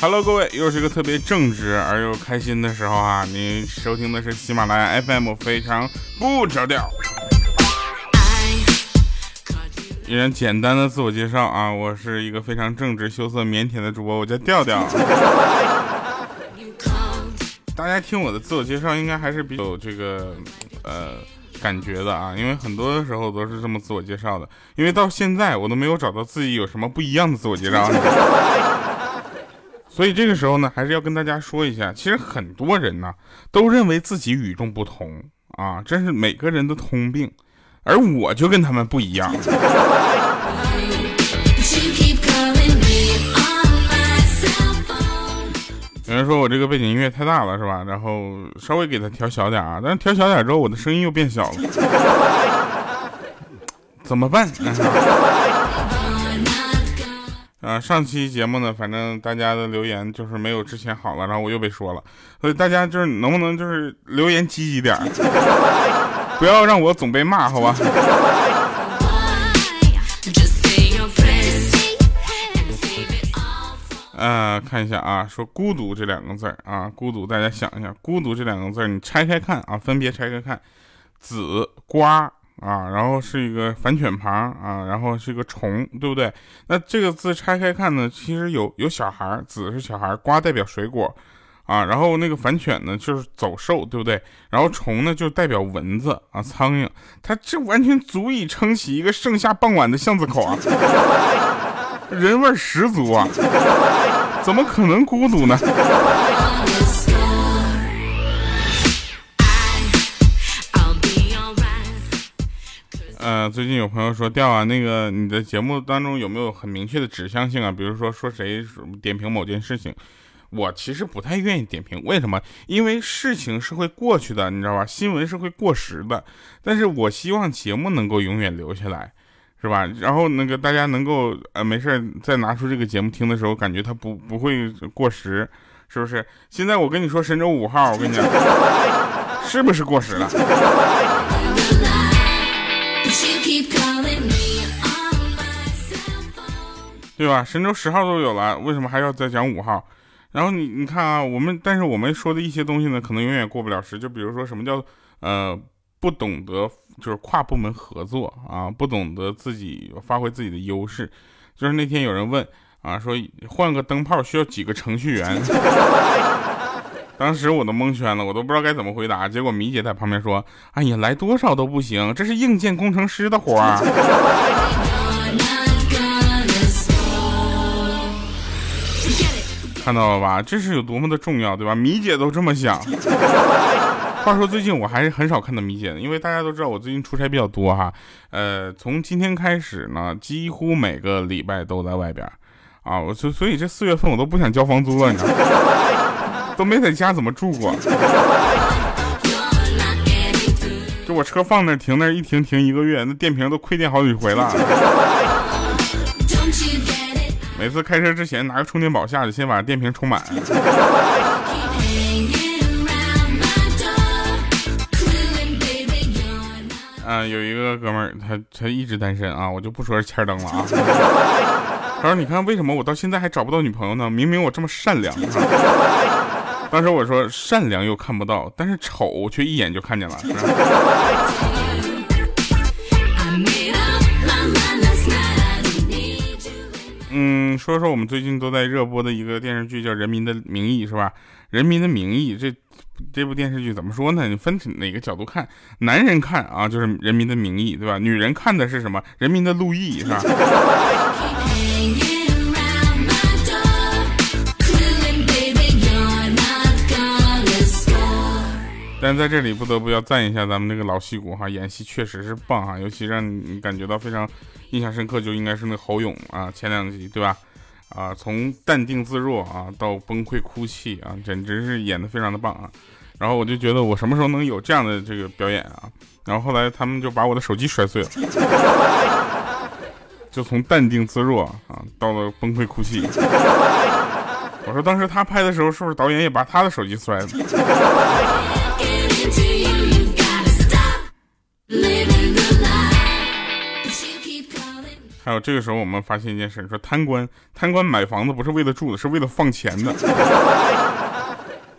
Hello，各位，又是一个特别正直而又开心的时候啊！你收听的是喜马拉雅 FM，非常不着调。一人简单的自我介绍啊，我是一个非常正直、羞涩、腼腆的主播，我叫调调。大家听我的自我介绍，应该还是比较有这个呃感觉的啊，因为很多的时候都是这么自我介绍的。因为到现在我都没有找到自己有什么不一样的自我介绍，所以这个时候呢，还是要跟大家说一下，其实很多人呢都认为自己与众不同啊，这是每个人的通病。而我就跟他们不一样。有人说我这个背景音乐太大了，是吧？然后稍微给它调小点啊，但是调小点之后，我的声音又变小了，怎么办？啊，上期节目呢，反正大家的留言就是没有之前好了，然后我又被说了，所以大家就是能不能就是留言积极点？不要让我总被骂，好吧？呃，看一下啊，说孤独这两个字啊，孤独，大家想一下，孤独这两个字，你拆开看啊，分别拆开看，子瓜啊，然后是一个反犬旁啊，然后是一个虫，对不对？那这个字拆开看呢，其实有有小孩，子是小孩，瓜代表水果。啊，然后那个反犬呢，就是走兽，对不对？然后虫呢，就代表蚊子啊，苍蝇。它这完全足以撑起一个盛夏傍晚的巷子口啊，人味十足啊，怎么可能孤独呢？最近有朋友说调啊，那个你的节目当中有没有很明确的指向性啊？比如说说谁点评某件事情。我其实不太愿意点评，为什么？因为事情是会过去的，你知道吧？新闻是会过时的，但是我希望节目能够永远留下来，是吧？然后那个大家能够呃没事再拿出这个节目听的时候，感觉它不不会过时，是不是？现在我跟你说神舟五号，我跟你讲，是不是过时了？对吧？神舟十号都有了，为什么还要再讲五号？然后你你看啊，我们但是我们说的一些东西呢，可能永远过不了时。就比如说什么叫呃不懂得就是跨部门合作啊，不懂得自己发挥自己的优势。就是那天有人问啊，说换个灯泡需要几个程序员？当时我都蒙圈了，我都不知道该怎么回答。结果米姐在旁边说：“哎呀，来多少都不行，这是硬件工程师的活儿。”看到了吧，这是有多么的重要，对吧？米姐都这么想。话说最近我还是很少看到米姐的，因为大家都知道我最近出差比较多哈。呃，从今天开始呢，几乎每个礼拜都在外边啊。我所所以这四月份我都不想交房租了，你知道吗？都没在家怎么住过。就我车放那停那一停停一个月，那电瓶都亏电好几回了。每次开车之前拿个充电宝下去，先把电瓶充满。啊，有一个哥们儿，他他一直单身啊，我就不说是欠灯了啊。他说：“你看为什么我到现在还找不到女朋友呢？明明我这么善良。”当时我说：“善良又看不到，但是丑却一眼就看见了。”嗯，说说我们最近都在热播的一个电视剧，叫《人民的名义》，是吧？《人民的名义》这这部电视剧怎么说呢？你分哪个角度看？男人看啊，就是《人民的名义》，对吧？女人看的是什么？《人民的路易》，是吧？但在这里不得不要赞一下咱们那个老戏骨哈，演戏确实是棒哈，尤其让你感觉到非常印象深刻，就应该是那侯勇啊，前两集对吧？啊，从淡定自若啊到崩溃哭泣啊，简直是演的非常的棒啊。然后我就觉得我什么时候能有这样的这个表演啊？然后后来他们就把我的手机摔碎了，就从淡定自若啊到了崩溃哭泣。我说当时他拍的时候，是不是导演也把他的手机摔了？还有这个时候我们发现一件事，说贪官贪官买房子不是为了住的，是为了放钱的。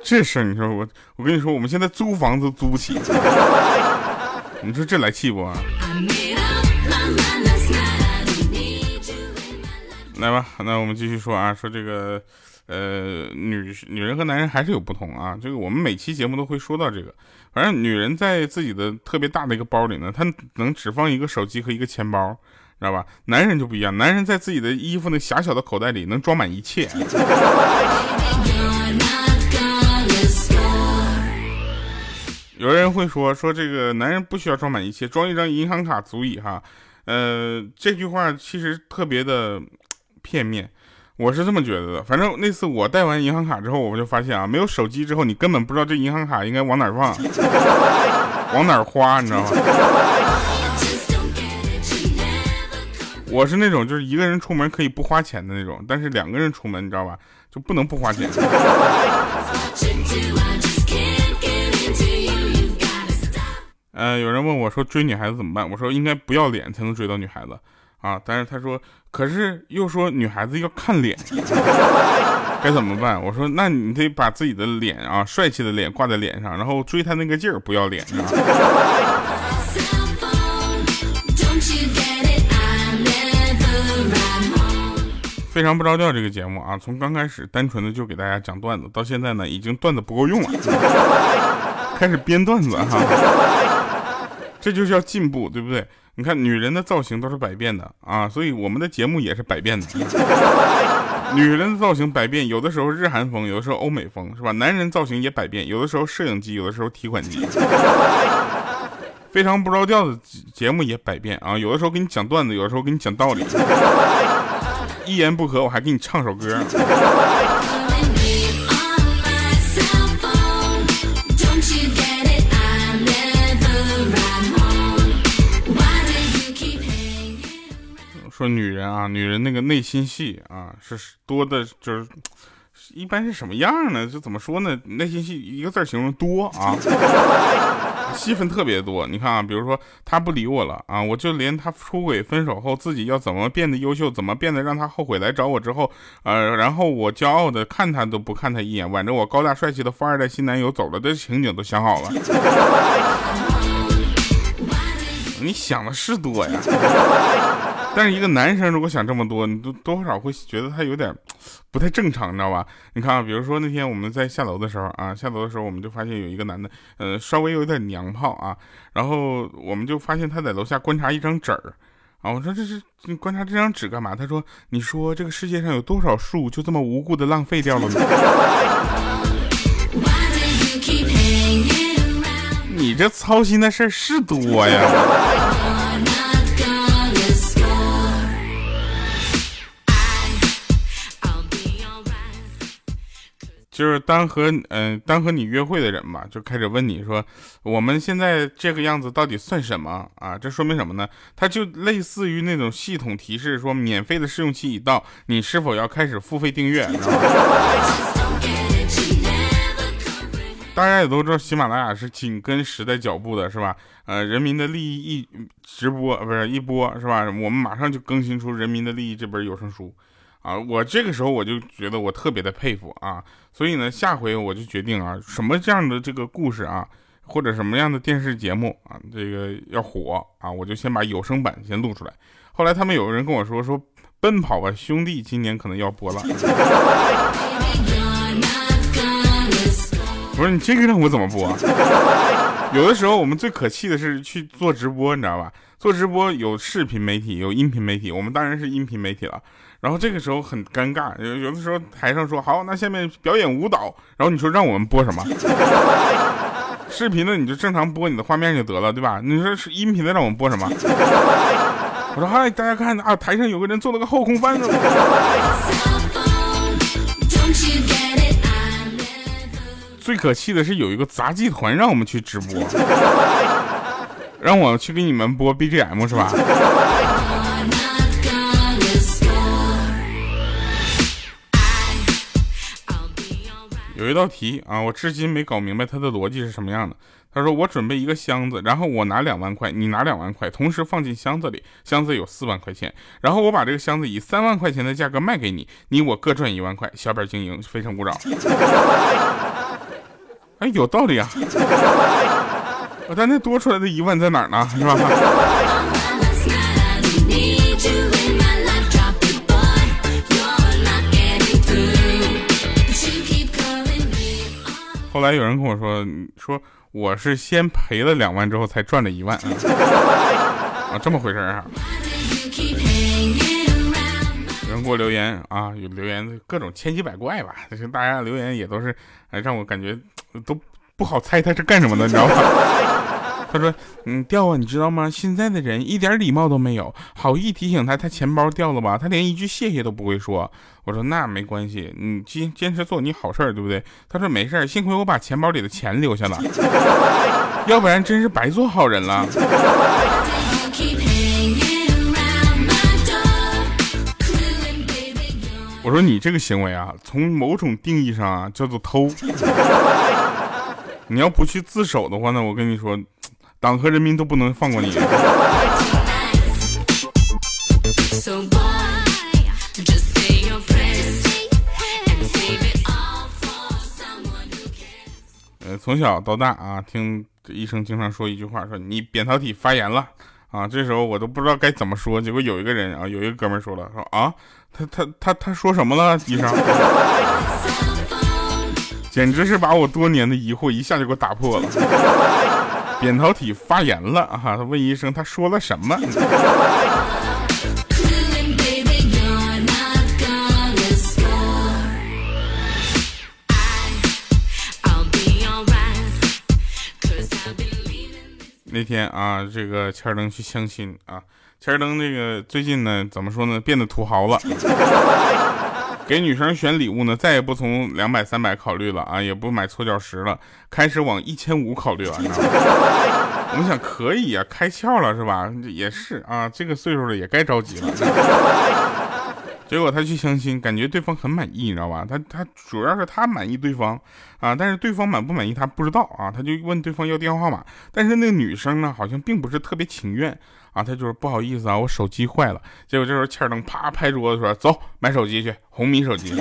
这事儿你说我我跟你说，我们现在租房子租不起，你说这来气不？来吧，那我们继续说啊，说这个，呃，女女人和男人还是有不同啊。这个我们每期节目都会说到这个。反正女人在自己的特别大的一个包里呢，她能只放一个手机和一个钱包，知道吧？男人就不一样，男人在自己的衣服那狭小的口袋里能装满一切。有人会说说这个男人不需要装满一切，装一张银行卡足以哈。呃，这句话其实特别的。片面，我是这么觉得的。反正那次我带完银行卡之后，我就发现啊，没有手机之后，你根本不知道这银行卡应该往哪放，往哪花，你知道吗？我是那种就是一个人出门可以不花钱的那种，但是两个人出门，你知道吧，就不能不花钱。呃，有人问我说追女孩子怎么办？我说应该不要脸才能追到女孩子。啊！但是他说，可是又说女孩子要看脸，该怎么办？我说，那你得把自己的脸啊，帅气的脸挂在脸上，然后追她那个劲儿不要脸啊。非常不着调这个节目啊，从刚开始单纯的就给大家讲段子，到现在呢，已经段子不够用了，开始编段子哈，这就叫进步，对不对？你看，女人的造型都是百变的啊，所以我们的节目也是百变的。女人的造型百变，有的时候日韩风，有的时候欧美风，是吧？男人造型也百变，有的时候摄影机，有的时候提款机。非常不着调的节目也百变啊，有的时候给你讲段子，有的时候给你讲道理。一言不合，我还给你唱首歌。说女人啊，女人那个内心戏啊，是多的，就是一般是什么样呢？就怎么说呢？内心戏一个字形容多啊，戏份特别多。你看啊，比如说他不理我了啊，我就连他出轨分手后自己要怎么变得优秀，怎么变得让他后悔来找我之后，呃，然后我骄傲的看他都不看他一眼，挽着我高大帅气的富二代新男友走了的情景都想好了。你想的是多呀。但是一个男生如果想这么多，你都多少会觉得他有点不太正常，你知道吧？你看啊，比如说那天我们在下楼的时候啊，下楼的时候我们就发现有一个男的，呃，稍微有点娘炮啊，然后我们就发现他在楼下观察一张纸儿啊，我说这是你观察这张纸干嘛？他说，你说这个世界上有多少树就这么无故的浪费掉了呢？你这操心的事儿是多呀。就是当和嗯当和你约会的人吧，就开始问你说，我们现在这个样子到底算什么啊？这说明什么呢？它就类似于那种系统提示说，免费的试用期已到，你是否要开始付费订阅？大家也都知道，喜马拉雅是紧跟时代脚步的，是吧？呃，人民的利益一直播不是一播，是吧？我们马上就更新出《人民的利益》这本有声书。啊，我这个时候我就觉得我特别的佩服啊，所以呢，下回我就决定啊，什么这样的这个故事啊，或者什么样的电视节目啊，这个要火啊，我就先把有声版先录出来。后来他们有人跟我说说，奔跑吧兄弟今年可能要播了。不是你这个让我怎么播？有的时候我们最可气的是去做直播，你知道吧？做直播有视频媒体，有音频媒体，我们当然是音频媒体了。然后这个时候很尴尬，有有的时候台上说好，那下面表演舞蹈，然后你说让我们播什么？视频的你就正常播你的画面就得了，对吧？你说是音频的让我们播什么？我说嗨，大家看啊，台上有个人做了个后空翻。最可气的是有一个杂技团让我们去直播，让我去给你们播 BGM 是吧？有一道题啊，我至今没搞明白它的逻辑是什么样的。他说我准备一个箱子，然后我拿两万块，你拿两万块，同时放进箱子里，箱子有四万块钱，然后我把这个箱子以三万块钱的价格卖给你，你我各赚一万块，小本经营，非诚勿扰。哎，有道理啊！但那多出来的一万在哪儿呢？是吧？后来有人跟我说，说我是先赔了两万之后才赚了一万 啊，这么回事啊？有人给我留言啊，有留言各种千奇百怪吧，就是大家留言也都是，哎，让我感觉都不好猜他是干什么的，你知道吗？他说：“嗯，掉啊，你知道吗？现在的人一点礼貌都没有。好意提醒他，他钱包掉了吧？他连一句谢谢都不会说。”我说：“那没关系，你坚坚持做你好事儿，对不对？”他说：“没事儿幸亏我把钱包里的钱留下了，要不然真是白做好人了。”我说：“你这个行为啊，从某种定义上啊，叫做偷。你要不去自首的话呢，我跟你说。”党和人民都不能放过你。呃，从小到大啊，听医生经常说一句话，说你扁桃体发炎了啊。这时候我都不知道该怎么说。结果有一个人啊，有一个哥们说了，说啊，他他他他说什么了？医生，简直是把我多年的疑惑一下就给我打破了。扁桃体发炎了啊！他问医生，他说了什么？那天啊，这个千登去相亲啊，千登这个最近呢，怎么说呢，变得土豪了。给女生选礼物呢，再也不从两百三百考虑了啊，也不买搓脚石了，开始往一千五考虑了。我们想可以啊，开窍了是吧？也是啊，这个岁数了也该着急了。结果他去相亲，感觉对方很满意，你知道吧？他他主要是他满意对方啊，但是对方满不满意他不知道啊，他就问对方要电话号码，但是那个女生呢，好像并不是特别情愿。啊，他就是不好意思啊，我手机坏了。结果这时候欠儿登啪拍桌子说：“走，买手机去，红米手机。”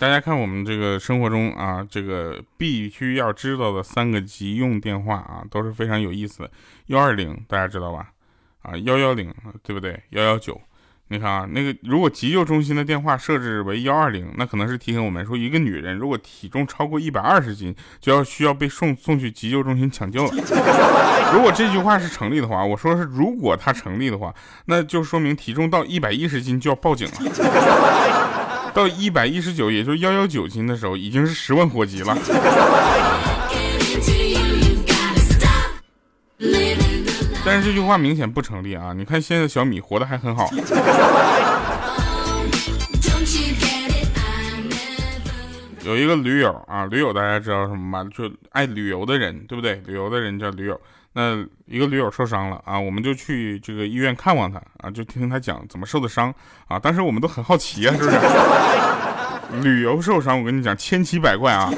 大家看我们这个生活中啊，这个必须要知道的三个急用电话啊，都是非常有意思的。幺二零大家知道吧？啊，幺幺零对不对？幺幺九。你看啊，那个如果急救中心的电话设置为幺二零，那可能是提醒我们说，一个女人如果体重超过一百二十斤，就要需要被送送去急救中心抢救了。如果这句话是成立的话，我说是如果它成立的话，那就说明体重到一百一十斤就要报警了。到一百一十九，也就幺幺九斤的时候，已经是十万火急了。但是这句话明显不成立啊！你看现在小米活得还很好。有一个驴友啊，驴友大家知道什么吗？就爱旅游的人，对不对？旅游的人叫驴友。那一个驴友受伤了啊，我们就去这个医院看望他啊，就听他讲怎么受的伤啊。当时我们都很好奇啊，是不是？旅游受伤，我跟你讲千奇百怪啊，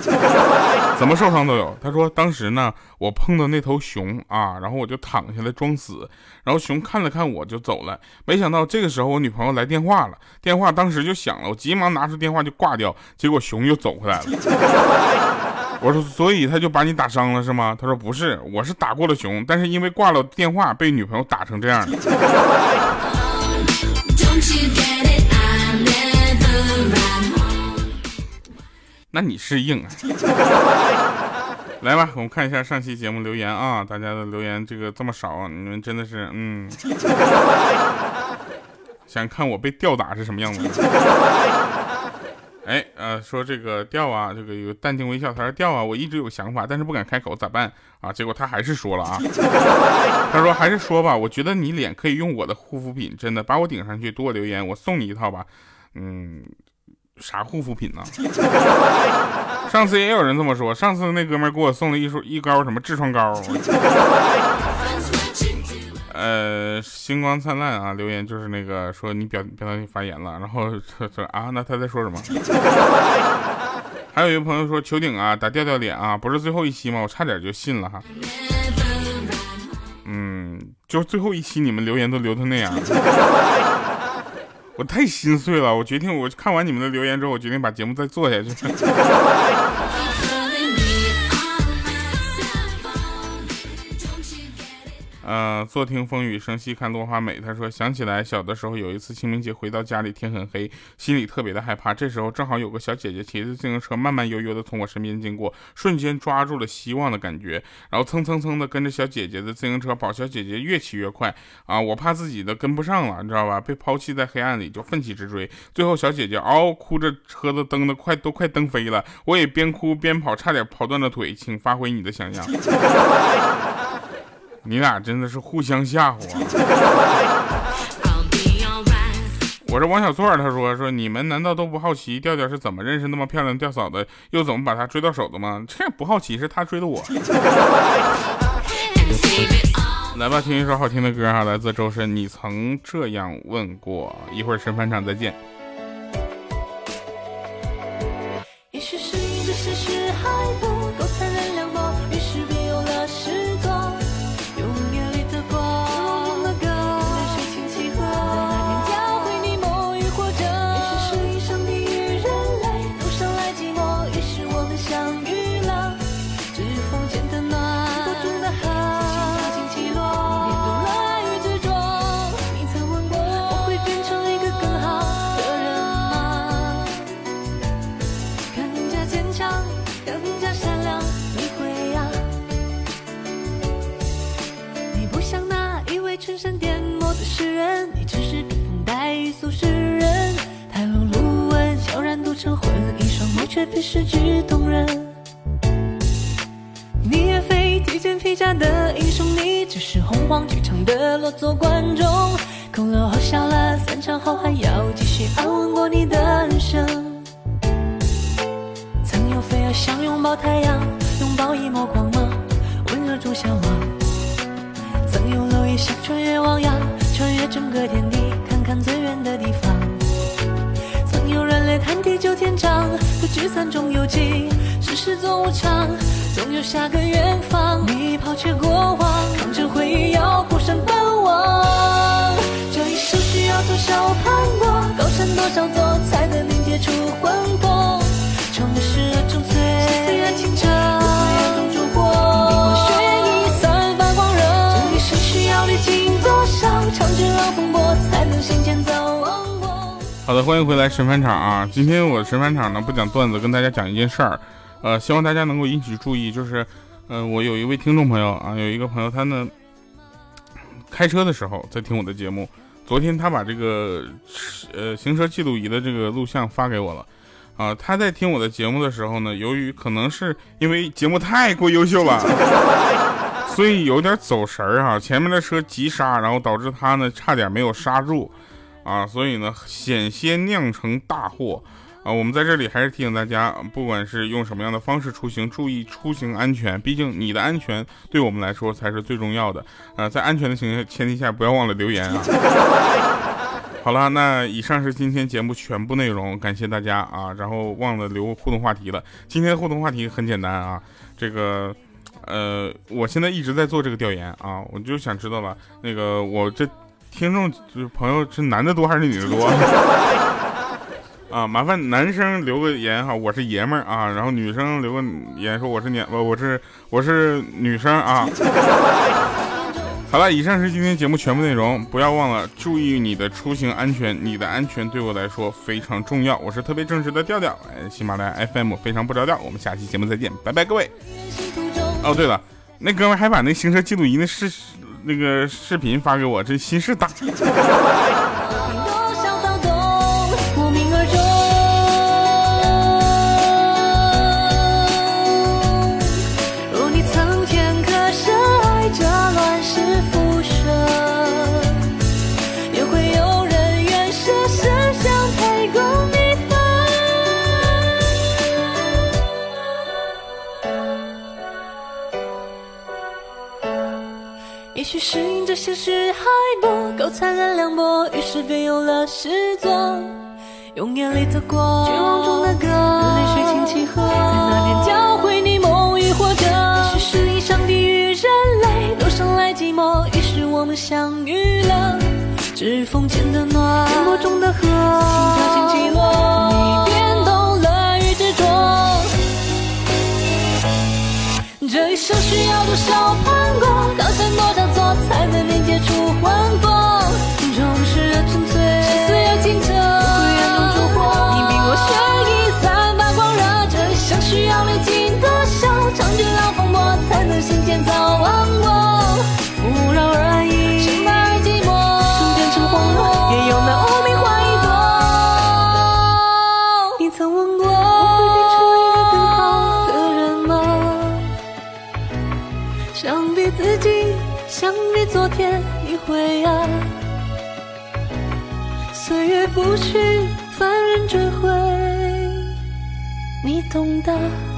怎么受伤都有。他说当时呢，我碰到那头熊啊，然后我就躺下来装死，然后熊看了看我就走了。没想到这个时候我女朋友来电话了，电话当时就响了，我急忙拿出电话就挂掉，结果熊又走回来了。我说所以他就把你打伤了是吗？他说不是，我是打过了熊，但是因为挂了电话被女朋友打成这样的。那你是硬啊！来吧，我们看一下上期节目留言啊，大家的留言这个这么少，你们真的是嗯，想看我被吊打是什么样子？哎，呃，说这个吊啊，这个有淡定微笑，他说吊啊，我一直有想法，但是不敢开口，咋办啊？结果他还是说了啊，他说还是说吧，我觉得你脸可以用我的护肤品，真的把我顶上去，多留言，我送你一套吧，嗯。啥护肤品呢？上次也有人这么说。上次那哥们给我送了一束一膏什么痔疮膏。呃，星光灿烂啊，留言就是那个说你表表达你发言了，然后说啊，那他在说什么？还有一个朋友说求顶啊，打调调脸啊，不是最后一期吗？我差点就信了哈。嗯，就最后一期你们留言都留成那样，我太心碎了。我决定，我看完你们的留言之后，我决定把节目再做下去。呃，坐听风雨声，细看落花美。他说，想起来小的时候，有一次清明节回到家里，天很黑，心里特别的害怕。这时候正好有个小姐姐骑着自行车，慢慢悠悠的从我身边经过，瞬间抓住了希望的感觉，然后蹭蹭蹭的跟着小姐姐的自行车跑。小姐姐越骑越快啊，我怕自己的跟不上了，你知道吧？被抛弃在黑暗里，就奋起直追。最后小姐姐嗷哭着，车子蹬的快都快蹬飞了，我也边哭边跑，差点跑断了腿。请发挥你的想象。你俩真的是互相吓唬啊！我是王小错，他说说你们难道都不好奇调调是怎么认识那么漂亮调嫂的，又怎么把她追到手的吗？这不好奇，是他追的我。来吧，听一首好听的歌哈，来自周深，你曾这样问过。一会儿神返场再见。了，散场后还要继续安稳过你的人生。曾有飞蛾想拥抱太阳，拥抱一抹光芒，温热中向往。曾有蝼蚁想穿越汪洋，穿越整个天地，看看最远的地方。曾有人类谈地久天长。聚散终有尽，世事总无常，总有下个远方。你抛却过往，扛着回忆要破山。多少攀过，高山多少座，才能凝结出魂魄？唱的是纯粹，虽然清澈，眼中烛火，冰火血液散发光热。这一生需要历经多少长卷浪风波，才能行前走？好的，欢迎回来神返场啊！今天我神返场呢不讲段子，跟大家讲一件事儿，呃，希望大家能够引起注意，就是，呃，我有一位听众朋友啊，有一个朋友他呢开车的时候在听我的节目，昨天他把这个呃行车记录仪的这个录像发给我了，啊，他在听我的节目的时候呢，由于可能是因为节目太过优秀了，所以有点走神儿哈，前面的车急刹，然后导致他呢差点没有刹住。啊，所以呢，险些酿成大祸啊！我们在这里还是提醒大家，不管是用什么样的方式出行，注意出行安全。毕竟你的安全对我们来说才是最重要的。呃，在安全的情前提下，不要忘了留言啊！好了，那以上是今天节目全部内容，感谢大家啊！然后忘了留互动话题了。今天互动话题很简单啊，这个，呃，我现在一直在做这个调研啊，我就想知道了，那个我这。听众就是朋友是男的多还是女的多啊？麻烦男生留个言哈，我是爷们儿啊。然后女生留个言说我是年我我是我是女生啊。好了，以上是今天节目全部内容，不要忘了注意你的出行安全，你的安全对我来说非常重要。我是特别正直的调调，哎喜马拉雅 FM 非常不着调。我们下期节目再见，拜拜各位。哦对了，那哥们还把那行车记录仪那视。那个视频发给我，这心事大。适应。这现实还不，够灿烂凉薄，于是便有了诗作。用眼里的光，绝望中的歌，泪水轻轻合，在那天教会你梦与活着。也许是以上帝与人类都生来寂寞，于是我们相遇了。指缝间的暖，沉默中的河，心跳轻起落，你变懂了与执着。这一生需要多少盼过，高山多少接出魂魄？不去，凡人追悔，你懂得。